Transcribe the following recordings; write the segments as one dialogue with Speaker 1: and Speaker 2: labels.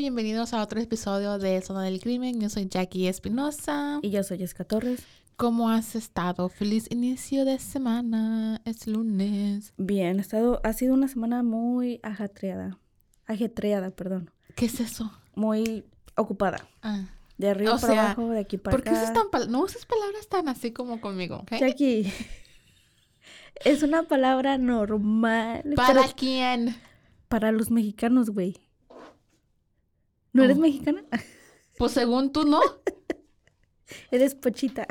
Speaker 1: Bienvenidos a otro episodio de Zona del Crimen. Yo soy Jackie Espinosa.
Speaker 2: Y yo soy Jessica Torres.
Speaker 1: ¿Cómo has estado? Feliz inicio de semana. Es lunes.
Speaker 2: Bien, ha, estado, ha sido una semana muy ajetreada. Ajetreada, perdón.
Speaker 1: ¿Qué es eso?
Speaker 2: Muy ocupada.
Speaker 1: Ah.
Speaker 2: De arriba
Speaker 1: O
Speaker 2: para
Speaker 1: sea,
Speaker 2: abajo, de aquí para
Speaker 1: ¿Por qué
Speaker 2: acá.
Speaker 1: usas tan no usas palabras tan así como conmigo? ¿ok?
Speaker 2: Jackie, es una palabra normal.
Speaker 1: ¿Para
Speaker 2: pero
Speaker 1: quién?
Speaker 2: para los mexicanos, güey. ¿No eres
Speaker 1: Oh.
Speaker 2: mexicana?
Speaker 1: Pues según tú, ¿no?
Speaker 2: Eres pochita.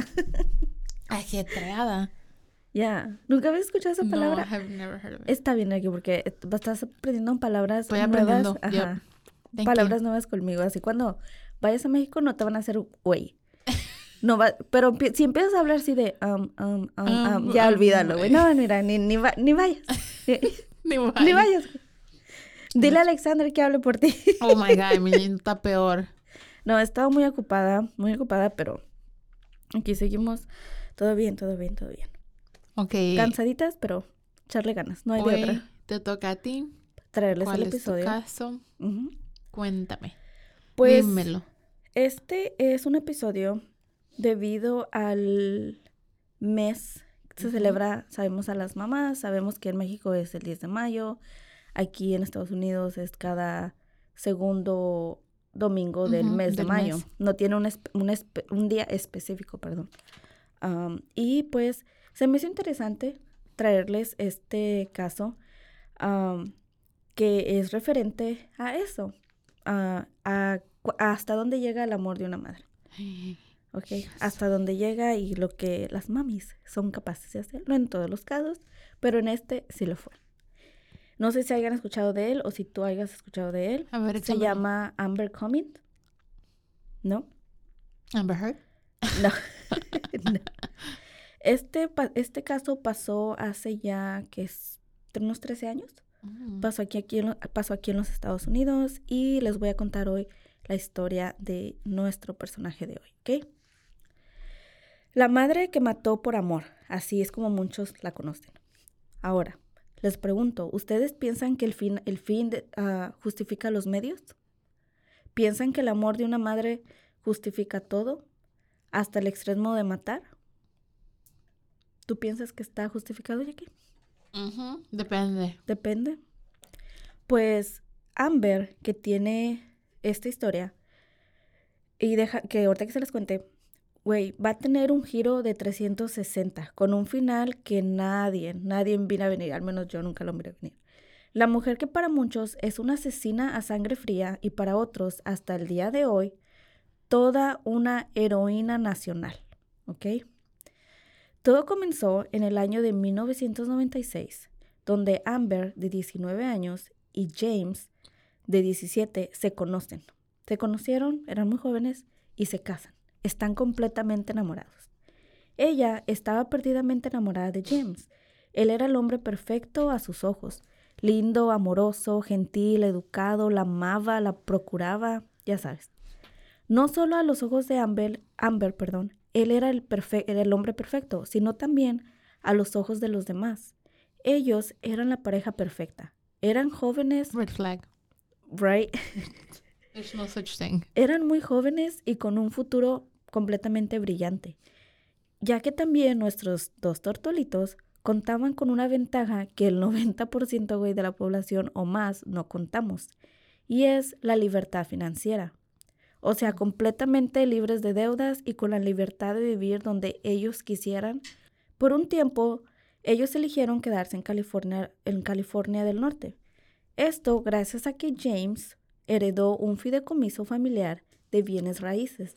Speaker 1: Ajetreada.
Speaker 2: Ya. ¿Nunca habías escuchado esa
Speaker 1: No,
Speaker 2: palabra?
Speaker 1: I have never heard of it.
Speaker 2: Está bien aquí porque estás aprendiendo palabras
Speaker 1: Estoy
Speaker 2: nuevas.
Speaker 1: aprendiendo,
Speaker 2: Ajá.
Speaker 1: yep.
Speaker 2: Palabras
Speaker 1: you.
Speaker 2: nuevas conmigo. Así cuando vayas a México no te van a hacer güey. No va, pero si empiezas a hablar así de um, um, um, um,
Speaker 1: Um,
Speaker 2: ya
Speaker 1: um,
Speaker 2: olvídalo, güey. No, mira, ni, ni, va- ni vayas. ni,
Speaker 1: Ni
Speaker 2: ni
Speaker 1: vaya.
Speaker 2: vayas. Dile a Alexander que hable por ti.
Speaker 1: Oh my God, mi niño está peor.
Speaker 2: No, he estado muy ocupada, muy ocupada, pero aquí seguimos. Todo bien, todo bien, todo bien.
Speaker 1: Ok.
Speaker 2: Cansaditas, pero echarle ganas. No hay de
Speaker 1: Hoy
Speaker 2: otra.
Speaker 1: te toca a ti.
Speaker 2: Traerles
Speaker 1: ¿Cuál
Speaker 2: el
Speaker 1: es tu
Speaker 2: episodio.
Speaker 1: caso?
Speaker 2: Ujú.
Speaker 1: Cuéntame.
Speaker 2: Pues
Speaker 1: Dímelo.
Speaker 2: Este es un episodio debido al mes que se celebra, sabemos a las mamás, sabemos que en México es el 10 de mayo, aquí en Estados Unidos es cada segundo domingo del
Speaker 1: Ujú,
Speaker 2: mes de
Speaker 1: del
Speaker 2: mayo.
Speaker 1: mes.
Speaker 2: No tiene un, un, un día específico, perdón. Am, y pues se me hizo interesante traerles este caso am, que es referente a eso, a, a hasta dónde llega el amor de una madre. ¿ok? Hasta dónde llega y lo que las mamis son capaces de hacer. No en todos los casos, pero en este sí lo fue. No sé si hayan escuchado de él o si tú hayas escuchado de él.
Speaker 1: A ver,
Speaker 2: Se llama Amber Cumming. ¿No?
Speaker 1: Amber Heard.
Speaker 2: No. No. Este, este caso pasó hace ya, que es unos 13 años.
Speaker 1: Mm.
Speaker 2: Pasó aquí, aquí, en pasó aquí en los Estados Unidos y les voy a contar hoy la historia de nuestro personaje de hoy, ¿ok? La madre que mató por amor, así es como muchos la conocen. Ahora, les pregunto, ¿ustedes piensan que el fin, el fin de- ah, justifica los medios? ¿Piensan que el amor de una madre justifica todo? ¿Hasta el extremo de matar? ¿Tú piensas que está justificado, Jackie?
Speaker 1: Depende.
Speaker 2: Depende. Pues Amber, que tiene esta historia, y deja que ahorita que se les cuente, güey, va a tener un giro de 360, con un final que nadie, nadie vino a venir, al menos yo nunca lo miré venir. La mujer que para muchos es una asesina a sangre fría y para otros, hasta el día de hoy, toda una heroína nacional, ¿ok? Todo comenzó en el año de 1996, donde Amber, de 19 años, y James, de 17, se conocen. Se conocieron, eran muy jóvenes y se casan. Están completamente enamorados. Ella estaba perdidamente enamorada de James. Él era el hombre perfecto a sus ojos. Lindo, amoroso, gentil, educado, la amaba, la procuraba, ya sabes. No solo a los ojos de Amber, Amber, perdón, él era el, era el hombre perfecto, sino también a los ojos de los demás. Ellos eran la pareja perfecta. Eran jóvenes,
Speaker 1: Red flag.
Speaker 2: right? Eran muy jóvenes y con un futuro completamente brillante. ya que también nuestros dos tortolitos contaban con una ventaja que el 90% güey, de la población o más no contamos, y es la libertad financiera. O sea, completamente libres de deudas y con la libertad de vivir donde ellos quisieran. Por un tiempo, ellos eligieron quedarse en California, en California del Norte. Esto gracias a que James heredó un fideicomiso familiar de bienes raíces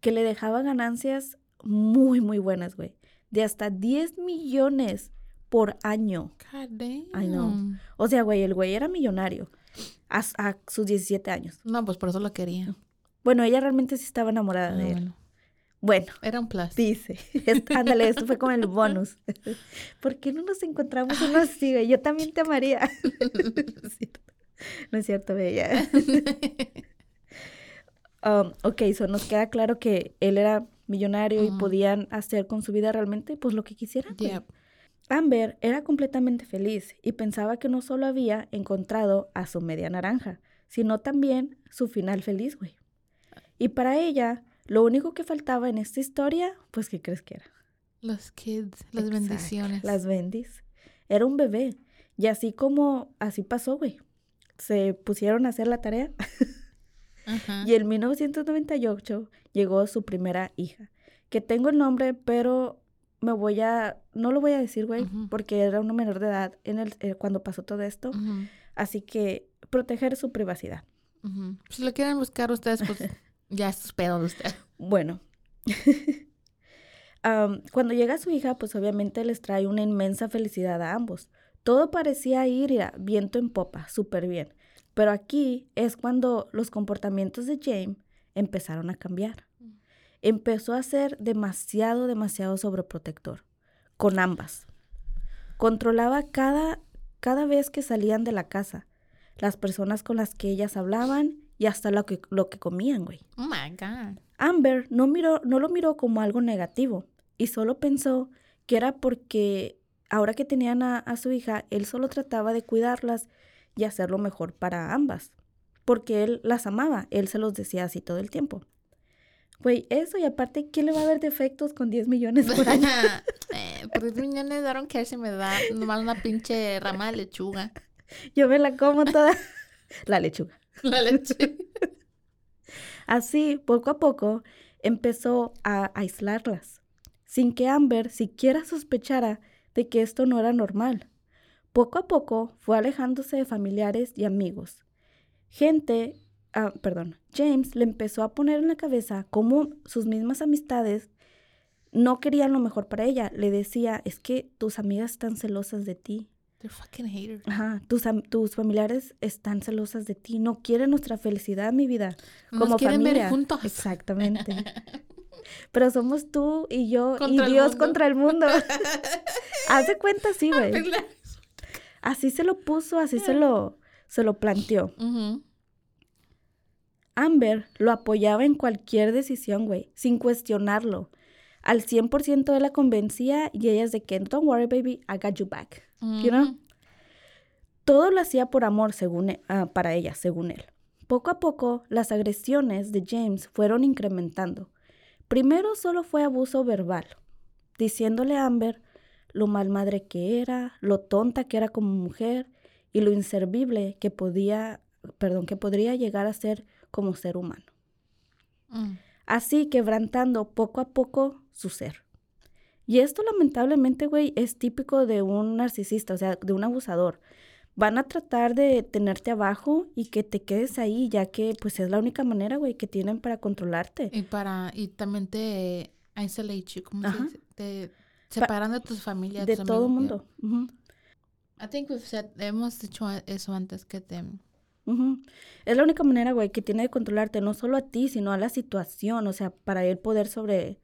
Speaker 2: que le dejaba ganancias muy, muy buenas, güey. De hasta 10 millones por año.
Speaker 1: God damn.
Speaker 2: I know. O sea, güey, el güey era millonario a, a sus 17 años.
Speaker 1: No, pues por eso lo quería.
Speaker 2: Bueno, ella realmente sí estaba enamorada
Speaker 1: Ah,
Speaker 2: de él.
Speaker 1: bueno.
Speaker 2: Bueno,
Speaker 1: Era un plus.
Speaker 2: dice. Ándale, esto fue como el bonus. ¿Por qué no nos encontramos uno así? Yo también te amaría. No es cierto. Bella. Um, ok, so nos queda claro que él era millonario y podían hacer con su vida realmente pues lo que quisieran.
Speaker 1: Yep.
Speaker 2: Amber era completamente feliz y pensaba que no solo había encontrado a su media naranja, sino también su final feliz, güey. Y para ella, lo único que faltaba en esta historia, pues, ¿qué crees que era?
Speaker 1: Los kids, las
Speaker 2: Exacto,
Speaker 1: bendiciones.
Speaker 2: Las bendis. Era un bebé. Y así como, así pasó, güey. Se pusieron a hacer la tarea y en 1998 llegó su primera hija, que tengo el nombre, pero me voy a, no lo voy a decir, güey, porque era una menor de edad en el, eh, cuando pasó todo esto. Así que proteger su privacidad.
Speaker 1: Si lo quieren buscar ustedes, pues ya es pedo de usted.
Speaker 2: Bueno, cuando llega su hija, pues obviamente les trae una inmensa felicidad a ambos. Todo parecía ir a viento en popa, súper bien. Pero aquí es cuando los comportamientos de James empezaron a cambiar. Empezó a ser demasiado, demasiado sobreprotector con ambas. Controlaba cada, cada vez que salían de la casa, las personas con las que ellas hablaban y hasta lo que, lo que comían, güey.
Speaker 1: Oh my God.
Speaker 2: Amber no, miró, no lo miró como algo negativo y solo pensó que era porque ahora que tenían a, a su hija, él solo trataba de cuidarlas y hacer lo mejor para ambas, porque él las amaba, él se los decía así todo el tiempo. Güey, eso y aparte, ¿quién le va a ver defectos con 10 millones por año?
Speaker 1: eh, por 10 millones daron que si me da nomás una pinche rama de lechuga.
Speaker 2: Yo me la como toda. La lechuga.
Speaker 1: La leche.
Speaker 2: Así, poco a poco, empezó a aislarlas, sin que Amber siquiera sospechara de que esto no era normal. Poco a poco fue alejándose de familiares y amigos. Gente, ah, perdón, James le empezó a poner en la cabeza cómo sus mismas amistades no querían lo mejor para ella. Le decía, es que tus amigas están celosas de ti.
Speaker 1: They're fucking haters.
Speaker 2: Ajá, tus, tus familiares están celosas de ti, no quieren nuestra felicidad, mi vida.
Speaker 1: Nos
Speaker 2: Como
Speaker 1: quieren ver
Speaker 2: familia.
Speaker 1: juntos.
Speaker 2: Exactamente. Pero somos tú y yo
Speaker 1: Contra
Speaker 2: y Dios contra el mundo. Haz de cuenta, sí, güey. Así se lo puso, así se lo, se lo planteó. Amber lo apoyaba en cualquier decisión, güey, sin cuestionarlo. Al 100% él la convencía y ella es de que, don't worry, baby, I got you back. You know? Todo lo hacía por amor según e- ah, para ella, según él. Poco a poco, las agresiones de James fueron incrementando. Primero solo fue abuso verbal, diciéndole a Amber lo mal madre que era, lo tonta que era como mujer y lo inservible que podía, perdón, que podría llegar a ser como ser humano.
Speaker 1: Mm.
Speaker 2: Así quebrantando poco a poco su ser. Y esto lamentablemente, güey, es típico de un narcisista, o sea, de un abusador. Van a tratar de tenerte abajo y que te quedes ahí, ya que pues es la única manera, güey, que tienen para controlarte.
Speaker 1: Y para, y también te isolate you, ¿cómo se dice? Te separan de tus familias.
Speaker 2: De
Speaker 1: tus
Speaker 2: todo
Speaker 1: amigos,
Speaker 2: mundo. Ujú,
Speaker 1: yeah. I think we've said, hemos dicho eso antes que te...
Speaker 2: Es la única manera, güey, que tiene de controlarte, no solo a ti, sino a la situación, o sea, para él poder sobre,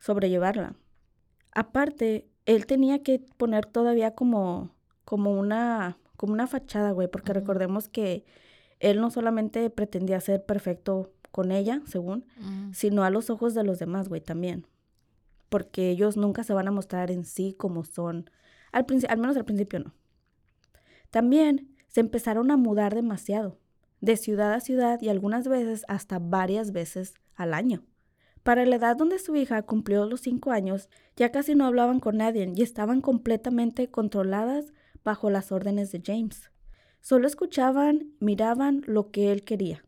Speaker 2: sobrellevarla. Aparte, él tenía que poner todavía como, como una, como una fachada, güey, porque recordemos que él no solamente pretendía ser perfecto con ella, según,
Speaker 1: Mm.
Speaker 2: sino a los ojos de los demás, güey, también. Porque ellos nunca se van a mostrar en sí como son, al, al menos al principio no. También se empezaron a mudar demasiado, de ciudad a ciudad y algunas veces hasta varias veces al año, Para la edad donde su hija cumplió los cinco años, ya casi no hablaban con nadie y estaban completamente controladas bajo las órdenes de James. Solo escuchaban, miraban lo que él quería.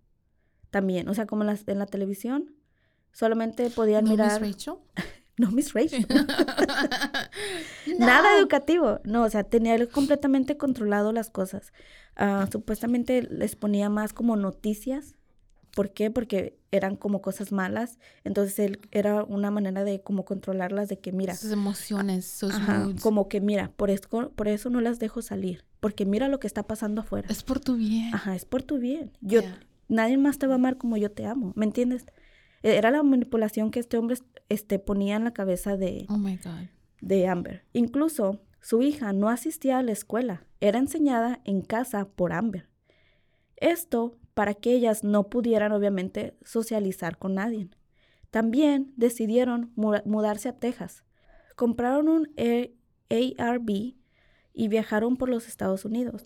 Speaker 2: También, o sea, como en la, en la televisión, solamente podían
Speaker 1: ¿No, Miss
Speaker 2: mirar.
Speaker 1: Rachel?
Speaker 2: No, Miss Rachel. Nada educativo. No, o sea, tenía él completamente controlado las cosas. Ah, supuestamente les ponía más como noticias. ¿Por qué? Porque eran como cosas malas. Entonces él era una manera de como controlarlas, de que mira,
Speaker 1: Sus emociones, sus
Speaker 2: ajá, como que mira, por, esto, por eso no las dejo salir. Porque mira lo que está pasando afuera.
Speaker 1: Es por tu bien.
Speaker 2: Ajá, es por tu bien. Yo,
Speaker 1: Yeah.
Speaker 2: Nadie más te va a amar como yo te amo. ¿Me entiendes? E- Era la manipulación que este hombre este, ponía en la cabeza de,
Speaker 1: Oh my God.
Speaker 2: de Amber. Incluso su hija no asistía a la escuela, era enseñada en casa por Amber. Esto para que ellas no pudieran obviamente socializar con nadie. También decidieron mu- mudarse a Texas. Compraron un Air- ARV y viajaron por los Estados Unidos.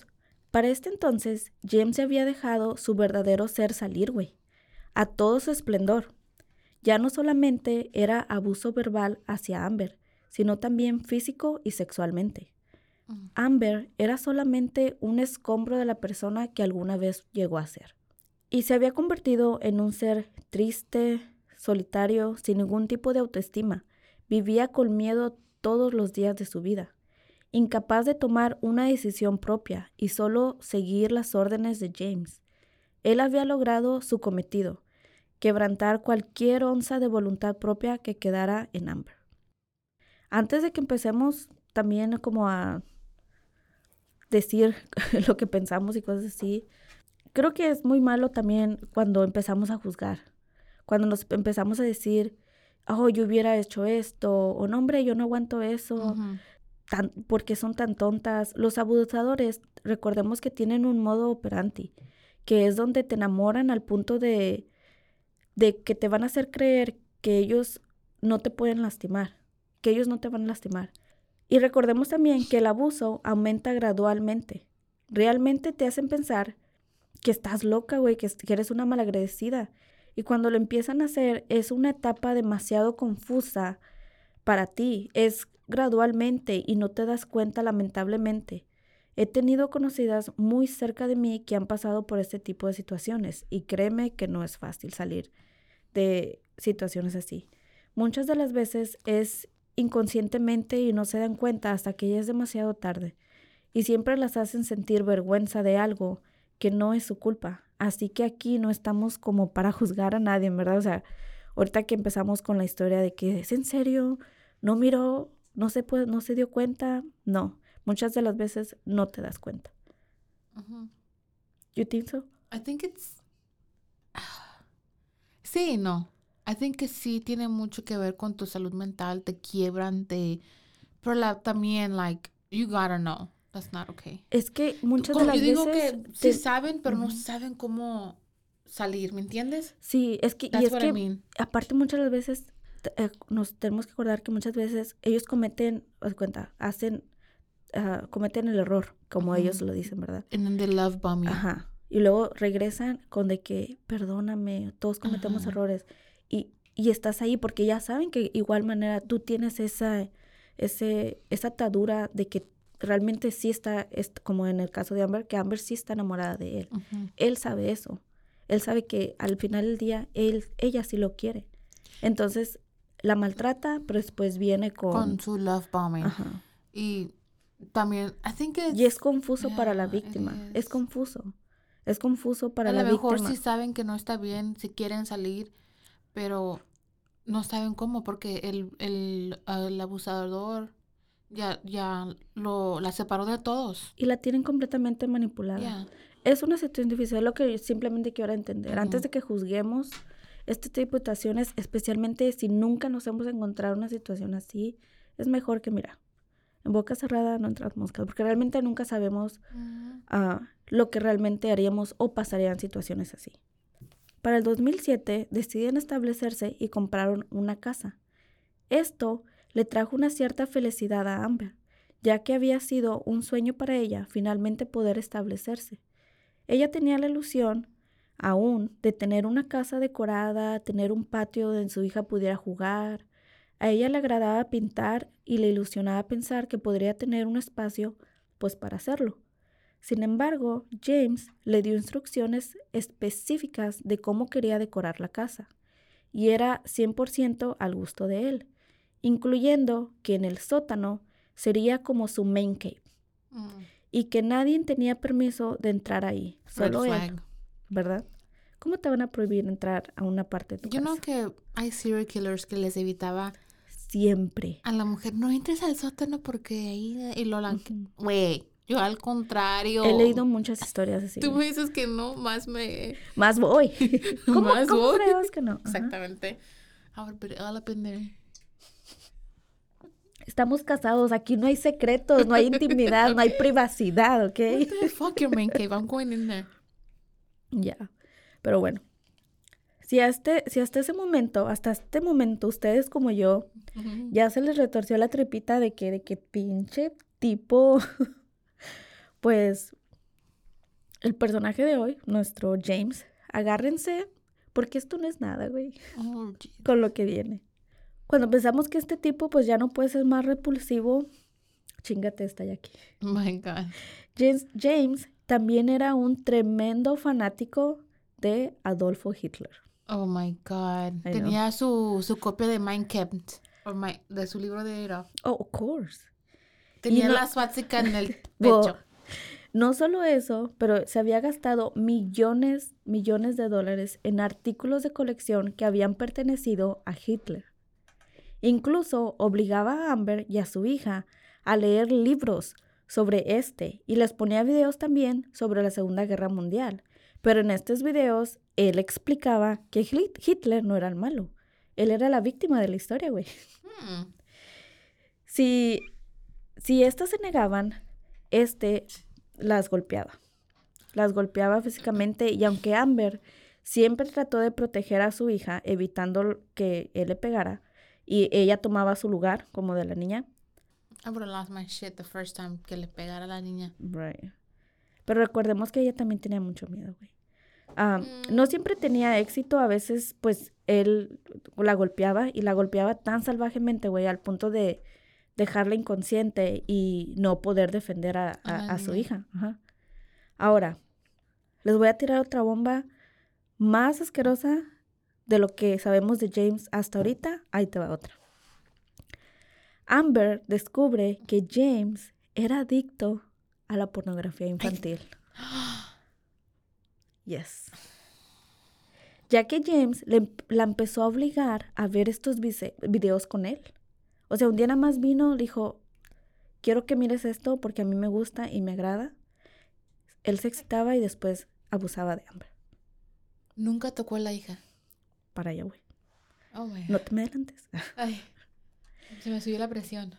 Speaker 2: Para este entonces, James había dejado su verdadero ser salir, güey, a todo su esplendor. Ya no solamente era abuso verbal hacia Amber, sino también físico y sexualmente. Amber era solamente un escombro de la persona que alguna vez llegó a ser. Y se había convertido en un ser triste, solitario, sin ningún tipo de autoestima. Vivía con miedo todos los días de su vida, incapaz de tomar una decisión propia y solo seguir las órdenes de James. Él había logrado su cometido, quebrantar cualquier onza de voluntad propia que quedara en Amber. Antes de que empecemos también como a decir lo que pensamos y cosas así, creo que es muy malo también cuando empezamos a juzgar, cuando nos empezamos a decir, oh, yo hubiera hecho esto, o no, hombre, yo no aguanto eso, tan, porque son tan tontas. Los abusadores, recordemos que tienen un modo operandi, que es donde te enamoran al punto de, de que te van a hacer creer que ellos no te pueden lastimar, que ellos no te van a lastimar. Y recordemos también que el abuso aumenta gradualmente. Realmente te hacen pensar que estás loca, güey, que, es- que eres una malagradecida. Y cuando lo empiezan a hacer es una etapa demasiado confusa para ti. Es gradualmente y no te das cuenta lamentablemente. He tenido conocidas muy cerca de mí que han pasado por este tipo de situaciones y créeme que no es fácil salir de situaciones así. Muchas de las veces es inconscientemente y no se dan cuenta hasta que ya es demasiado tarde y siempre las hacen sentir vergüenza de algo que no es su culpa. Así que aquí no estamos como para juzgar a nadie, ¿verdad? O sea, ahorita que empezamos con la historia de que es en serio, no miró, no se puede, no se dio cuenta, no, muchas de las veces no te das cuenta. You think so?
Speaker 1: I think it's. Sí, no. I think que sí tiene mucho que ver con tu salud mental, te quiebran, te. Pero la, también, like, you gotta know. That's not okay.
Speaker 2: Es que muchas de las
Speaker 1: yo digo
Speaker 2: veces
Speaker 1: que
Speaker 2: te-
Speaker 1: sí saben, pero no saben cómo salir, ¿me entiendes?
Speaker 2: sí, es que y es
Speaker 1: what
Speaker 2: que
Speaker 1: I mean.
Speaker 2: aparte muchas de las veces eh, nos tenemos que acordar que muchas veces ellos cometen, haz cuenta, hacen ah, cometen el error, como ellos lo dicen, ¿verdad?
Speaker 1: And then they love bomb you.
Speaker 2: Ajá. Y luego regresan con de que, perdóname, todos cometemos
Speaker 1: Ajá.
Speaker 2: errores. Y, y estás ahí porque ya saben que igual manera tú tienes esa, ese, esa atadura de que realmente sí está, es como en el caso de Amber, que Amber sí está enamorada de él. Él sabe eso. Él sabe que al final del día él, ella sí lo quiere. Entonces la maltrata, pero después viene con...
Speaker 1: Con su love bombing.
Speaker 2: Ajá.
Speaker 1: Y también, I think it's,
Speaker 2: Y es confuso para la víctima. Es confuso. Es confuso para
Speaker 1: a
Speaker 2: la
Speaker 1: lo mejor
Speaker 2: víctima.
Speaker 1: sí saben que no está bien, si quieren salir, pero no saben cómo, porque el, el, el abusador ya, ya lo, la separó de todos.
Speaker 2: y la tienen completamente manipulada. Es una situación difícil, es lo que yo simplemente quiero entender. Antes de que juzguemos este tipo de situaciones, especialmente si nunca nos hemos encontrado en una situación así, es mejor que, mira, en boca cerrada no entras moscas, porque realmente nunca sabemos ah, lo que realmente haríamos o pasaría en situaciones así. Para el 2007 decidieron establecerse y compraron una casa. Esto le trajo una cierta felicidad a Amber, ya que había sido un sueño para ella finalmente poder establecerse. Ella tenía la ilusión aún de tener una casa decorada, tener un patio donde su hija pudiera jugar. A ella le agradaba pintar y le ilusionaba pensar que podría tener un espacio pues para hacerlo. Sin embargo, James le dio instrucciones específicas de cómo quería decorar la casa, y era 100% al gusto de él, incluyendo que en el sótano sería como su main cave,
Speaker 1: Mm.
Speaker 2: y que nadie tenía permiso de entrar ahí, solo él. ¿verdad? ¿Cómo te van a prohibir entrar a una parte de tu
Speaker 1: Yo
Speaker 2: casa?
Speaker 1: know que hay serial killers que les evitaba
Speaker 2: Siempre.
Speaker 1: a la mujer, no entres al sótano porque ahí... Y lo la... Güey, yo al contrario.
Speaker 2: He leído muchas historias así.
Speaker 1: Tú me dices que no, más me...
Speaker 2: Más voy. ¿Cómo,
Speaker 1: Más
Speaker 2: cómo
Speaker 1: voy.
Speaker 2: que no?
Speaker 1: Exactamente. Would put it all up in there.
Speaker 2: Estamos casados, aquí no hay secretos, no hay intimidad, no hay privacidad, ¿ok?
Speaker 1: What the fuck man cave? I'm going in there.
Speaker 2: Ya. Pero bueno. Si, a este, si hasta ese momento, hasta este momento, ustedes como yo, ya se les retorció la tripita de que, de que pinche tipo, pues, el personaje de hoy, nuestro James, agárrense, porque esto no es nada, güey,
Speaker 1: Oh,
Speaker 2: con lo que viene. Cuando pensamos que este tipo, pues, ya no puede ser más repulsivo, chingate esta ya aquí.
Speaker 1: Oh my God.
Speaker 2: James, James también era un tremendo fanático de Adolfo Hitler.
Speaker 1: Oh my God.
Speaker 2: I know.
Speaker 1: Tenía su, su copia de Mein Kampf. My- de su libro de Adolf.
Speaker 2: Oh, of course.
Speaker 1: Tenía
Speaker 2: no-
Speaker 1: la swastika en el
Speaker 2: Well,
Speaker 1: pecho.
Speaker 2: No solo eso, pero se había gastado millones, millones de dólares en artículos de colección que habían pertenecido a Hitler. Incluso obligaba a Amber y a su hija a leer libros sobre este y les ponía videos también sobre la Segunda Guerra Mundial. Pero en estos videos él explicaba que Hit- Hitler no era el malo. Él era la víctima de la historia, güey.
Speaker 1: Hmm.
Speaker 2: Si, si estas se negaban, este las golpeaba. Las golpeaba físicamente y aunque Amber siempre trató de proteger a su hija, evitando que él le pegara, y ella tomaba su lugar como de la niña,
Speaker 1: I would have lost my shit the first time que le pegara a la niña.
Speaker 2: Right. Pero recordemos que ella también tenía mucho miedo, güey. Ah, No siempre tenía éxito, a veces pues él la golpeaba y la golpeaba tan salvajemente, güey, al punto de dejarla inconsciente y no poder defender a,
Speaker 1: A
Speaker 2: su hija. Ajá. Ahora, les voy a tirar otra bomba más asquerosa de lo que sabemos de James hasta ahorita. Ahí te va otra. Amber descubre que James era adicto a la pornografía infantil. Yes. Ya que James le la empezó a obligar a ver estos videos con él. O sea, un día nada más vino, dijo, quiero que mires esto porque a mí me gusta y me agrada. Él se excitaba y después abusaba de Amber.
Speaker 1: Nunca tocó a la hija.
Speaker 2: Para allá, güey.
Speaker 1: Oh
Speaker 2: No te me adelantes.
Speaker 1: Ay, se me subió la presión.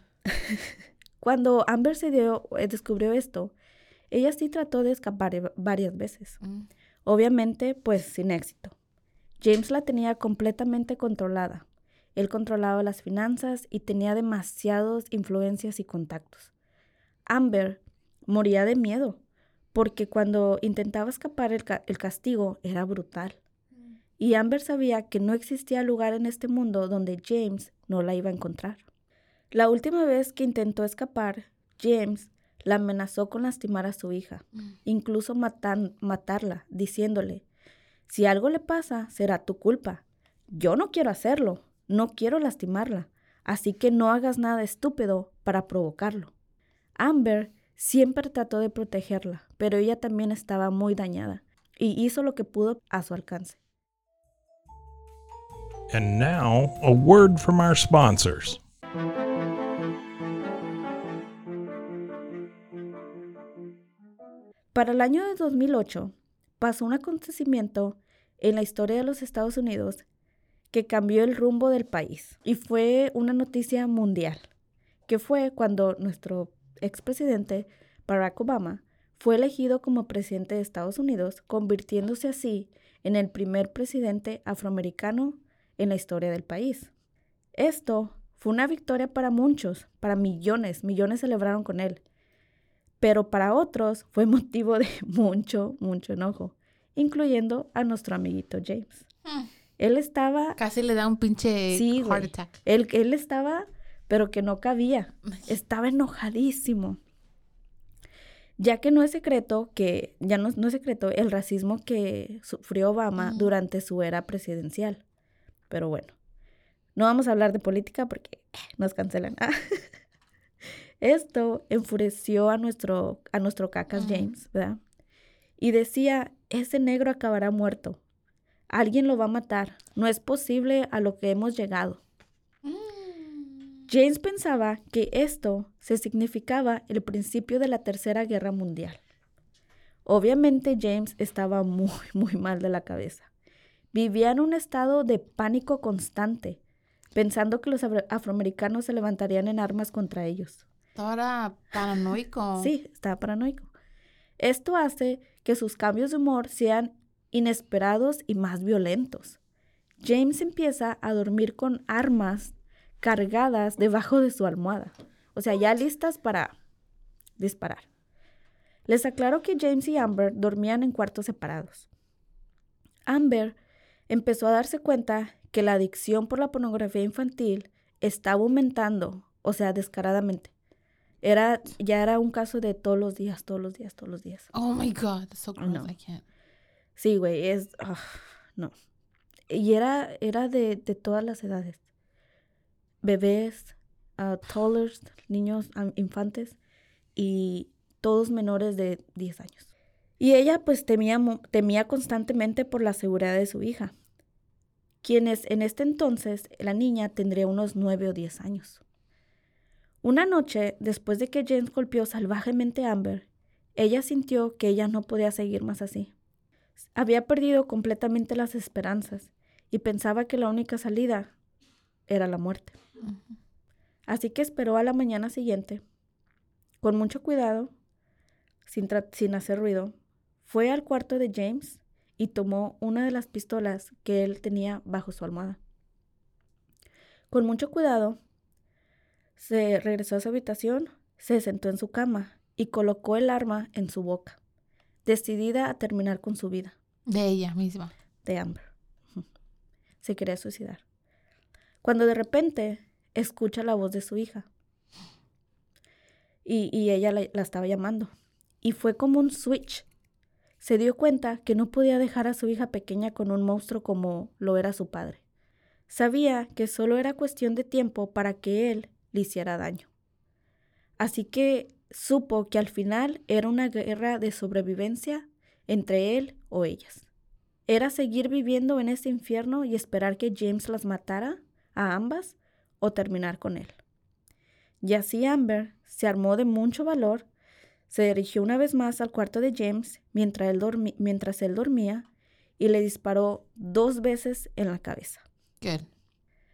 Speaker 2: Cuando Amber se dio, eh, descubrió esto, ella sí trató de escapar eh, varias veces.
Speaker 1: Mm.
Speaker 2: Obviamente, pues sin éxito. James la tenía completamente controlada. Él controlaba las finanzas y tenía demasiadas influencias y contactos. Amber moría de miedo, porque cuando intentaba escapar el, ca- el castigo era brutal. Y Amber sabía que no existía lugar en este mundo donde James no la iba a encontrar. La última vez que intentó escapar, James la amenazó con lastimar a su hija
Speaker 1: Mm.
Speaker 2: incluso matan- matarla, diciéndole, si algo le pasa, será tu culpa. Yo no quiero hacerlo, no quiero lastimarla, así que no hagas nada estúpido para provocarlo. Amber siempre trató de protegerla, pero ella también estaba muy dañada y hizo lo que pudo a su alcance.
Speaker 3: And now, a word from our sponsors.
Speaker 2: Para el año de 2008 pasó un acontecimiento en la historia de los Estados Unidos que cambió el rumbo del país y fue una noticia mundial, que fue cuando nuestro expresidente Barack Obama fue elegido como presidente de Estados Unidos, convirtiéndose así en el primer presidente afroamericano en la historia del país. Esto fue una victoria para muchos, para millones, millones celebraron con él, pero para otros fue motivo de mucho, mucho enojo, incluyendo a nuestro amiguito James.
Speaker 1: Hmm.
Speaker 2: Él estaba,
Speaker 1: Casi le da un pinche
Speaker 2: Sí,
Speaker 1: heart attack.
Speaker 2: él, él estaba, pero que no cabía. Estaba enojadísimo. Ya que no es secreto que, ya no, no es secreto el racismo que sufrió Obama durante su era presidencial. Pero bueno, no vamos a hablar de política porque eh, nos cancelan. Esto enfureció a nuestro, a nuestro cacas. James, ¿verdad? Y decía, ese negro acabará muerto. Alguien lo va a matar. No es posible a lo que hemos llegado.
Speaker 1: Mm.
Speaker 2: James pensaba que esto se significaba el principio de la Tercera Guerra Mundial. Obviamente James estaba muy, muy mal de la cabeza. Vivía en un estado de pánico constante, pensando que los afro- afroamericanos se levantarían en armas contra ellos.
Speaker 1: Estaba paranoico.
Speaker 2: Sí, estaba paranoico. Esto hace que sus cambios de humor sean inesperados y más violentos. James empieza a dormir con armas cargadas debajo de su almohada, o sea, ya listas para disparar. Les aclaro que James y Amber dormían en cuartos separados. Amber empezó a darse cuenta que la adicción por la pornografía infantil estaba aumentando, o sea, descaradamente. Era, ya era un caso de todos los días, todos los días, todos los días.
Speaker 1: Oh my God, that's so gross.
Speaker 2: know.
Speaker 1: I can't.
Speaker 2: Sí, güey, es... ah, no. Y era, era de, de todas las edades. Bebés, ah, toddlers, niños, infantes y todos menores de 10 años. Y ella pues temía, temía constantemente por la seguridad de su hija, quienes en este entonces la niña tendría unos 9 o 10 años. Una noche, después de que James golpeó salvajemente a Amber, ella sintió que ella no podía seguir más así. Había perdido completamente las esperanzas y pensaba que la única salida era la muerte. Así que esperó a la mañana siguiente, con mucho cuidado, sin, sin hacer ruido, fue al cuarto de James y tomó una de las pistolas que él tenía bajo su almohada. Con mucho cuidado, se regresó a su habitación, se sentó en su cama y colocó el arma en su boca, decidida a terminar con su vida
Speaker 1: De ella misma.
Speaker 2: de Amber. Se quería suicidar. Cuando de repente escucha la voz de su hija. Y, y ella la, la estaba llamando. Y fue como un switch. Se dio cuenta que no podía dejar a su hija pequeña con un monstruo como lo era su padre. Sabía que solo era cuestión de tiempo para que él le hiciera daño. Así que supo que al final era una guerra de sobrevivencia entre él o ellas. Era seguir viviendo en ese infierno y esperar que James las matara a ambas o terminar con él. Y así Amber se armó de mucho valor, se dirigió una vez más al cuarto de James mientras él, dormi- mientras él dormía y le disparó dos veces en la cabeza.
Speaker 1: Good.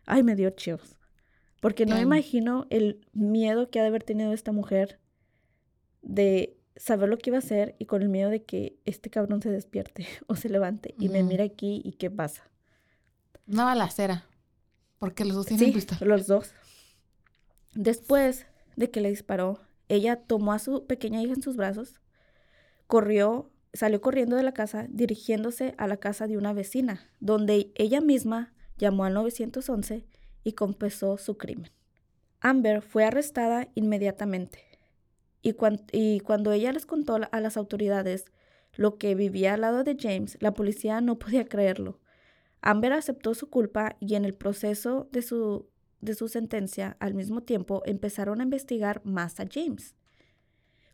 Speaker 2: Ay, me dio chills. Porque no me imagino el miedo que ha de haber tenido esta mujer de saber lo que iba a hacer y con el miedo de que este cabrón se despierte o se levante y me mire aquí y qué pasa.
Speaker 1: Una balacera. Porque los dos tienen
Speaker 2: Sí,
Speaker 1: pistola.
Speaker 2: los dos. Después de que le disparó, ella tomó a su pequeña hija en sus brazos, corrió, salió corriendo de la casa, dirigiéndose a la casa de una vecina, donde ella misma llamó al 911 y confesó su crimen. Amber fue arrestada inmediatamente y, y cuando ella les contó a las autoridades lo que vivía al lado de James, la policía no podía creerlo. Amber aceptó su culpa y en el proceso de su, de su sentencia, al mismo tiempo, empezaron a investigar más a James.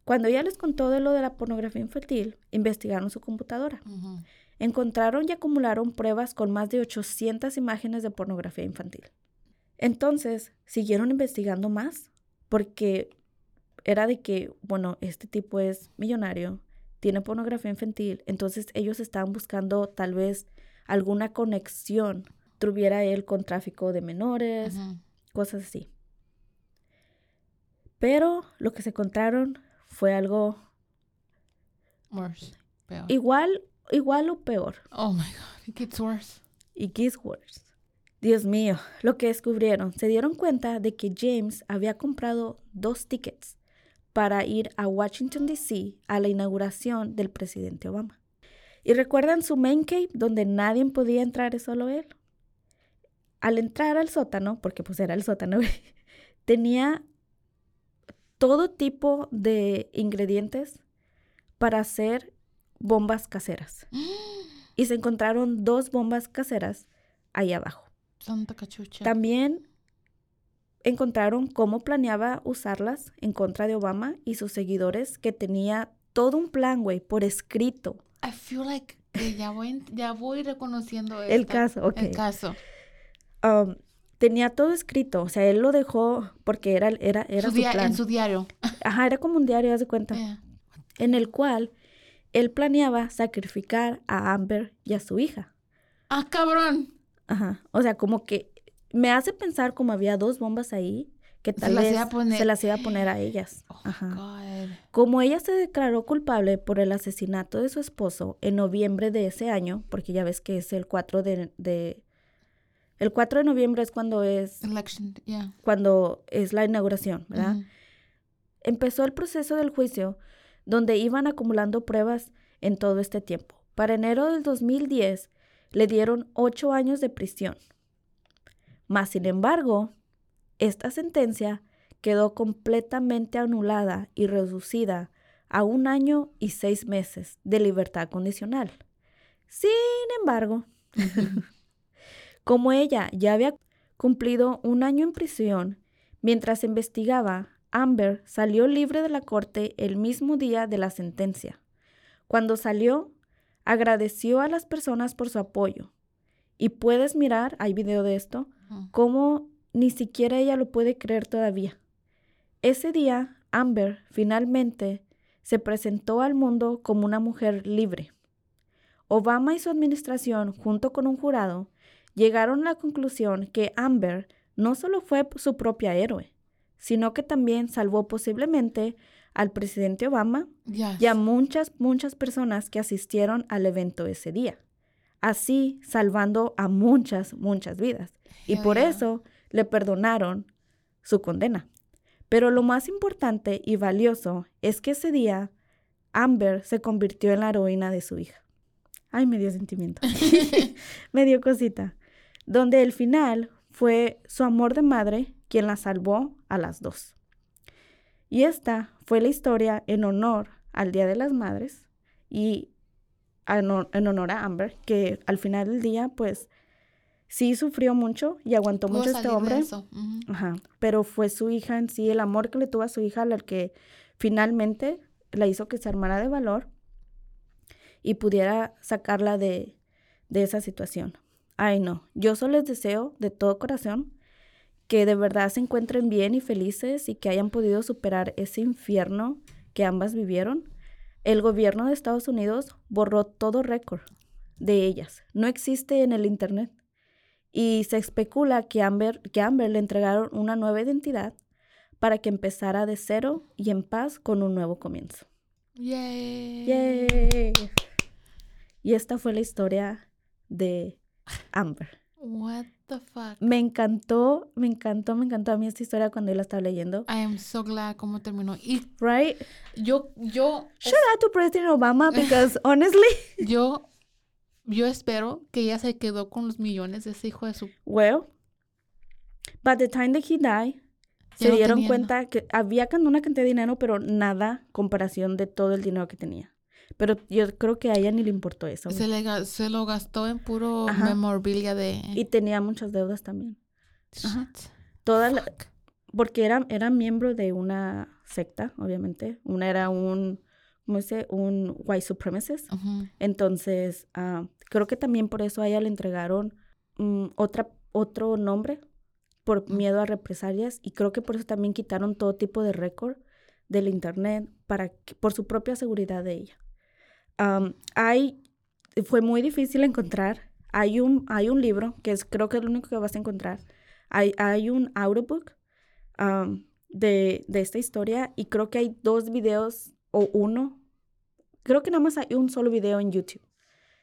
Speaker 2: Cuando ella les contó de lo de la pornografía infantil, investigaron su computadora. Encontraron y acumularon pruebas con más de 800 imágenes de pornografía infantil. Entonces, siguieron investigando más porque era de que, bueno, este tipo es millonario, tiene pornografía infantil, entonces ellos estaban buscando tal vez alguna conexión tuviera él con tráfico de menores, cosas así. Pero lo que se encontraron fue algo
Speaker 1: Worse. Peor.
Speaker 2: igual, igual o peor.
Speaker 1: Oh my God. It gets worse.
Speaker 2: y Kiss Wars. Dios mío, lo que descubrieron, se dieron cuenta de que James había comprado dos tickets para ir a Washington, D.C. a la inauguración del presidente Obama. ¿Y recuerdan su main cave donde nadie podía entrar, es solo él? Al entrar al sótano, porque pues era el sótano, tenía todo tipo de ingredientes para hacer bombas caseras. Y se encontraron dos bombas caseras ahí abajo.
Speaker 1: Santa cachucha.
Speaker 2: También encontraron cómo planeaba usarlas en contra de Obama y sus seguidores, que tenía todo un plan, güey, por escrito.
Speaker 1: I feel like que ya voy, ya voy reconociendo
Speaker 2: El
Speaker 1: esta-
Speaker 2: caso, ok.
Speaker 1: El caso.
Speaker 2: Um, tenía todo escrito, o sea, él lo dejó porque era, era, era
Speaker 1: Su
Speaker 2: su, plan.
Speaker 1: en su diario.
Speaker 2: Ajá, era como un diario, haz de cuenta,
Speaker 1: Yeah.
Speaker 2: en el cual él planeaba sacrificar a Amber y a su hija.
Speaker 1: Ah, cabrón.
Speaker 2: Ajá, o sea, como que me hace pensar como había dos bombas ahí, que tal vez
Speaker 1: poner-
Speaker 2: se las iba a poner a ellas.
Speaker 1: Oh,
Speaker 2: Ajá.
Speaker 1: God.
Speaker 2: Como ella se declaró culpable por el asesinato de su esposo en noviembre de ese año, porque ya ves que es el 4 de, de- el 4 de noviembre es cuando es
Speaker 1: Election, yeah.
Speaker 2: cuando es la inauguración, ¿verdad? Empezó el proceso del juicio donde iban acumulando pruebas en todo este tiempo. Para enero del 2010 le dieron ocho años de prisión. Mas, sin embargo, esta sentencia quedó completamente anulada y reducida a un año y seis meses de libertad condicional. Sin embargo, como ella ya había cumplido un año en prisión, mientras investigaba, Amber salió libre de la corte el mismo día de la sentencia. Cuando salió, agradeció a las personas por su apoyo. Y puedes mirar, hay video de esto, cómo ni siquiera ella lo puede creer todavía. Ese día, Amber finalmente se presentó al mundo como una mujer libre. Obama y su administración, junto con un jurado, llegaron a la conclusión que Amber no solo fue su propia héroe, sino que también salvó posiblemente al presidente Obama
Speaker 1: Yes.
Speaker 2: y a muchas, muchas personas que asistieron al evento ese día. Así salvando a muchas, muchas vidas. Y por eso le perdonaron su condena. Pero lo más importante y valioso es que ese día Amber se convirtió en la heroína de su hija. Ay, me dio sentimiento. me dio cosita. Donde el final fue su amor de madre quien la salvó a las dos. Y esta fue la historia en honor al Día de las Madres y en hon- en honor a Amber, que al final del día, pues, sí sufrió mucho y aguantó
Speaker 1: Pudo
Speaker 2: mucho este hombre. Ajá, pero fue su hija en sí, el amor que le tuvo a su hija, la que finalmente la hizo que se armara de valor y pudiera sacarla de, de esa situación. Ay, no, yo solo les deseo de todo corazón que de verdad se encuentren bien y felices y que hayan podido superar ese infierno que ambas vivieron. El gobierno de Estados Unidos borró todo récord de ellas. No existe en el Internet. Y se especula que Amber, que a Amber le entregaron una nueva identidad para que empezara de cero y en paz con un nuevo comienzo.
Speaker 1: Yay.
Speaker 2: ¡Yay! Y esta fue la historia de Amber.
Speaker 1: What the fuck?
Speaker 2: Me encantó, me encantó, me encantó a mí esta historia cuando yo la estaba leyendo.
Speaker 1: I am so glad cómo terminó. Y
Speaker 2: Right?
Speaker 1: yo, yo,
Speaker 2: Shout out to President Obama because honestly,
Speaker 1: yo, yo espero que ella se quedó con los millones de ese hijo de su...
Speaker 2: well, by the time that he died, se dieron cuenta que había una cantidad de dinero, pero nada comparación de todo el dinero que tenía. Pero yo creo que a ella ni le importó eso.
Speaker 1: Se, le, se lo gastó en puro
Speaker 2: Ajá.
Speaker 1: memorabilia de...
Speaker 2: Y tenía muchas deudas también. ajá.
Speaker 1: Shit.
Speaker 2: Toda la-
Speaker 1: Fuck.
Speaker 2: porque era, era miembro de una secta, obviamente. Una era un, ¿cómo dice? Un white supremacist. Entonces, ah, creo que también por eso a ella le entregaron mm, otra, otro nombre por miedo a represalias y creo que por eso también quitaron todo tipo de récord del internet para que- por su propia seguridad de ella. Hay, fue muy difícil encontrar. Hay un, hay un libro que es creo que es lo único que vas a encontrar. Hay, hay un audiobook de, de esta historia y creo que hay dos videos o uno. Creo que nada más hay un solo video en YouTube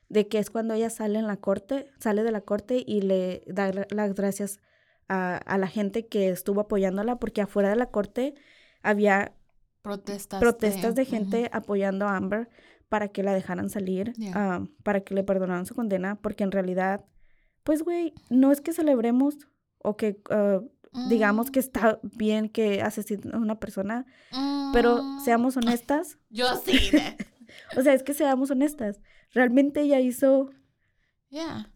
Speaker 2: de que es cuando ella sale en la corte, sale de la corte y le da las gracias a, a la gente que estuvo apoyándola porque afuera de la corte había
Speaker 1: Protestas.
Speaker 2: protestas de gente apoyando a Amber para que la dejaran salir,
Speaker 1: Yeah.
Speaker 2: ah, para que le perdonaran su condena, porque en realidad, pues, güey, no es que celebremos o que ah, digamos
Speaker 1: Mm,
Speaker 2: que está bien que asesinen a una persona, pero
Speaker 1: mm,
Speaker 2: seamos honestas,
Speaker 1: Yo sí.
Speaker 2: o sea, es que seamos honestas, realmente ella hizo,
Speaker 1: Yeah,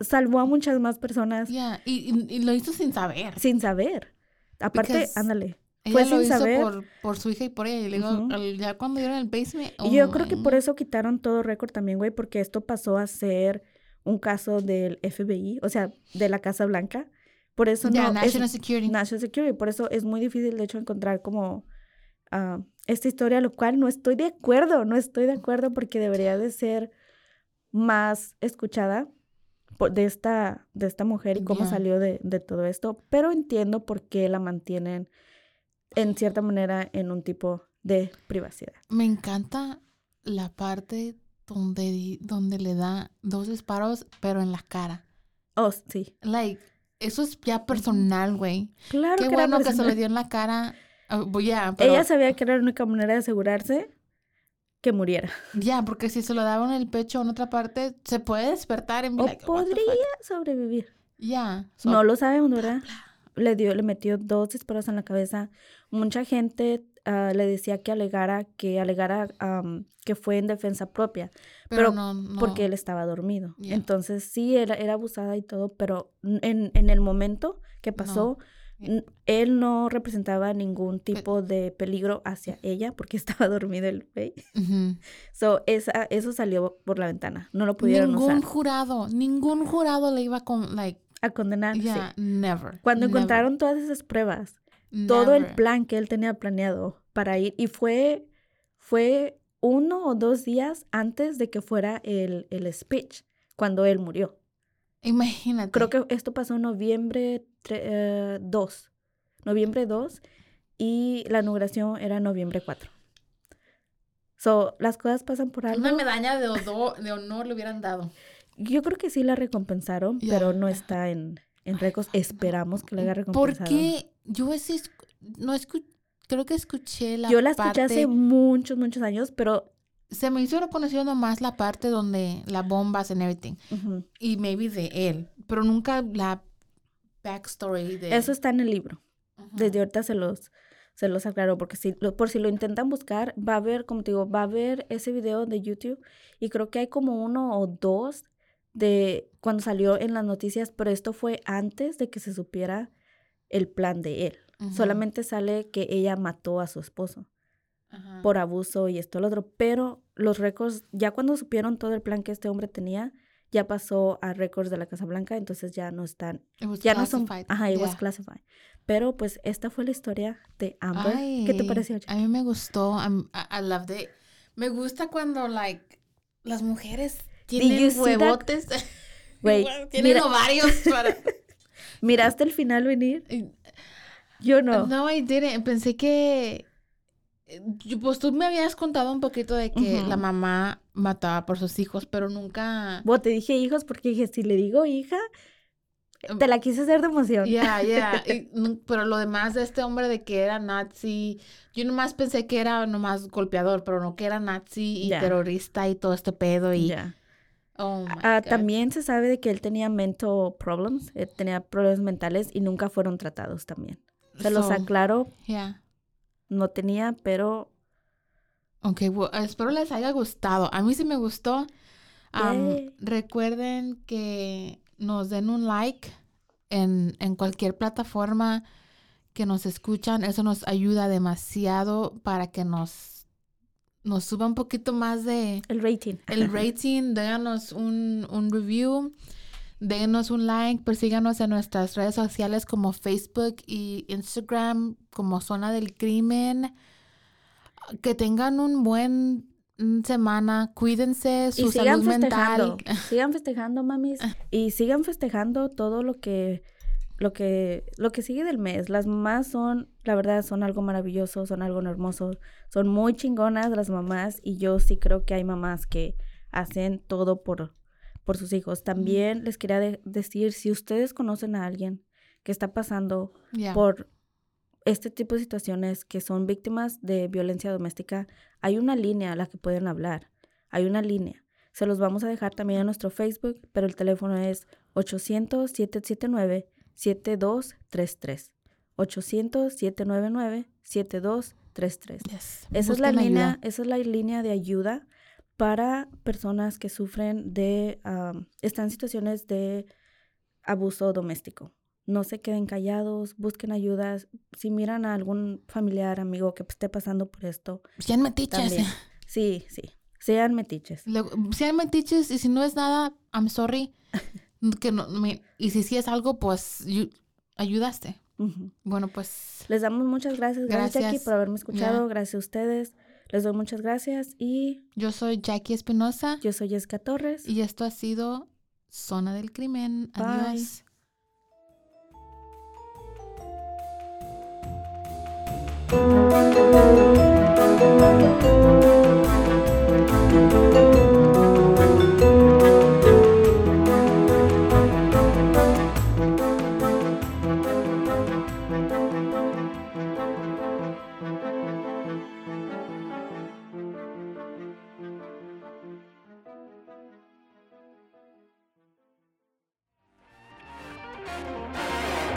Speaker 2: salvó a muchas más personas
Speaker 1: yeah. Y, y- y lo hizo sin saber.
Speaker 2: sin saber. Aparte,
Speaker 1: Because
Speaker 2: ándale.
Speaker 1: Ella
Speaker 2: fue
Speaker 1: lo
Speaker 2: sin
Speaker 1: hizo
Speaker 2: saber.
Speaker 1: por, por su hija y por ella. Y luego,
Speaker 2: Ujú.
Speaker 1: al- ya cuando dieron el basement.
Speaker 2: Y yo
Speaker 1: oh
Speaker 2: creo que
Speaker 1: my
Speaker 2: por eso quitaron todo récord también, güey, porque esto pasó a ser un caso del FBI, o sea, de la Casa Blanca. Por eso
Speaker 1: Ya,
Speaker 2: no
Speaker 1: National
Speaker 2: es
Speaker 1: Security.
Speaker 2: National Security, por eso es muy difícil de hecho encontrar como ah, esta historia, lo cual no estoy de acuerdo, no estoy de acuerdo porque debería de ser más escuchada por- de esta, de esta mujer y cómo
Speaker 1: Ya.
Speaker 2: salió de, de todo esto, pero entiendo por qué la mantienen en cierta manera en un tipo de privacidad.
Speaker 1: Me encanta la parte donde, donde le da dos disparos, pero en la cara.
Speaker 2: Oh, sí.
Speaker 1: Like, eso es ya personal, güey.
Speaker 2: Claro
Speaker 1: Qué
Speaker 2: que era
Speaker 1: bueno que se le dio en la cara. Pero
Speaker 2: Ella sabía que era la única manera de asegurarse que muriera.
Speaker 1: ya, porque si se lo daba en el pecho o en otra parte, se puede despertar en
Speaker 2: O
Speaker 1: like,
Speaker 2: podría sobrevivir.
Speaker 1: Ya. so-
Speaker 2: No lo sabemos, ¿verdad? Le dio, le metió dos disparos en la cabeza. Mucha gente ah, le decía que alegara, que alegara que fue en defensa propia,
Speaker 1: pero,
Speaker 2: pero
Speaker 1: no, no.
Speaker 2: porque él estaba dormido. Entonces sí, era, era abusada y todo, pero en, en el momento que pasó, él no representaba ningún tipo de peligro hacia ella porque estaba dormido el güey. So, esa, eso salió por la ventana. No lo pudieron
Speaker 1: Ningún
Speaker 2: usar.
Speaker 1: jurado, ningún jurado le iba con, like,
Speaker 2: A condenar,
Speaker 1: ya, never.
Speaker 2: Cuando
Speaker 1: never,
Speaker 2: encontraron todas esas pruebas, todo el
Speaker 1: never.
Speaker 2: plan que él tenía planeado para ir, y fue, fue uno o dos días antes de que fuera el, el speech, cuando él murió.
Speaker 1: Imagínate.
Speaker 2: Creo que esto pasó en noviembre eh, 2, noviembre 2, y la inauguración era noviembre 4. So, las cosas pasan por algo.
Speaker 1: Una medalla de, de honor le hubieran dado.
Speaker 2: Yo creo que sí la recompensaron, pero no está en, en récords. Esperamos que la haya
Speaker 1: ¿Por
Speaker 2: recompensado.
Speaker 1: qué? Yo ese escu- no escu- creo que escuché la
Speaker 2: Yo la escuché hace muchos, muchos años, pero
Speaker 1: se me hizo reconocido nomás la parte donde las bombas and everything
Speaker 2: ujú,
Speaker 1: y maybe de él, pero nunca la backstory de
Speaker 2: eso está en el libro. Desde ahorita se los, se los aclaro, porque si, lo- por si lo intentan buscar, va a haber, como te digo, va a haber ese video de YouTube y creo que hay como uno o dos de cuando salió en las noticias, pero esto fue antes de que se supiera el plan de él. Solamente sale que ella mató a su esposo. Por abuso y esto, lo otro, pero los récords, ya cuando supieron todo el plan que este hombre tenía, ya pasó a récords de la Casa Blanca, entonces ya no están,
Speaker 1: was
Speaker 2: ya no son, ajá, it was
Speaker 1: Yeah.
Speaker 2: classified. Pero pues esta fue la historia de Amber. ¿Qué te pareció?
Speaker 1: A mí me gustó. I'm- I, I loved it. Me gusta cuando, like, las mujeres tienen huevotes.
Speaker 2: Güey,
Speaker 1: tienen
Speaker 2: mira-
Speaker 1: ovarios para...
Speaker 2: ¿Miraste el final venir? Yo no.
Speaker 1: No, I didn't. Pensé que... eh, Pues tú me habías contado un poquito de que
Speaker 2: Ujú.
Speaker 1: la mamá mataba por sus hijos, pero nunca...
Speaker 2: Bueno, te dije hijos porque dije, si le digo hija, te la quise hacer de emoción.
Speaker 1: Ya, ya. y nu- Pero lo demás de este hombre de que era nazi, yo nomás pensé que era nomás golpeador, pero no que era nazi y
Speaker 2: Ya.
Speaker 1: terrorista y todo este pedo y... Oh, my
Speaker 2: Ah,
Speaker 1: God.
Speaker 2: también se sabe de que él tenía mental problems, eh, tenía problemas mentales y nunca fueron tratados también. Se los aclaro,
Speaker 1: yeah.
Speaker 2: no tenía, pero
Speaker 1: Ok, well, espero les haya gustado. A mí sí me gustó.
Speaker 2: Yay.
Speaker 1: recuerden que nos den un like en, en cualquier plataforma que nos escuchan. Eso nos ayuda demasiado para que nos, nos suba un poquito más de
Speaker 2: el rating.
Speaker 1: el rating. Déganos un, un review. Déganos un like. Persíganos en nuestras redes sociales como Facebook y Instagram como Zona del Crimen. Que tengan un buen semana. Cuídense su
Speaker 2: y sigan
Speaker 1: salud mental.
Speaker 2: sigan festejando, mamis, y sigan festejando todo lo que lo que lo que sigue del mes. Las mamás son, la verdad, son algo maravilloso, son algo hermoso, son muy chingonas las mamás y yo sí creo que hay mamás que hacen todo por por sus hijos. También les quería de- decir si ustedes conocen a alguien que está pasando
Speaker 1: Yeah.
Speaker 2: por este tipo de situaciones que son víctimas de violencia doméstica, hay una línea a la que pueden hablar. Hay una línea. Se los vamos a dejar también en nuestro Facebook, pero el teléfono es 800-779-7233. 800-799-7233.
Speaker 1: Yes.
Speaker 2: Esa es, la línea,
Speaker 1: ayuda.
Speaker 2: esa es la línea de ayuda para personas que sufren de, están en situaciones de abuso doméstico. No se queden callados, busquen ayudas. Si miran a algún familiar, amigo que esté pasando por esto,
Speaker 1: Sean metiches.
Speaker 2: también. Sí, sí. Sean metiches.
Speaker 1: Luego, sean metiches y si no es nada, I'm sorry. que no, me- y si sí es algo, pues you- ayudaste. Bueno, pues
Speaker 2: Les damos muchas gracias. Gracias, Jackie,
Speaker 1: Gracias.
Speaker 2: por haberme escuchado. Gracias a ustedes. Les doy muchas gracias. Y
Speaker 1: yo soy Jackie Espinosa
Speaker 2: yo soy Jessica Torres.
Speaker 1: y esto ha sido Zona del Crimen.
Speaker 2: Bye.
Speaker 1: Adiós.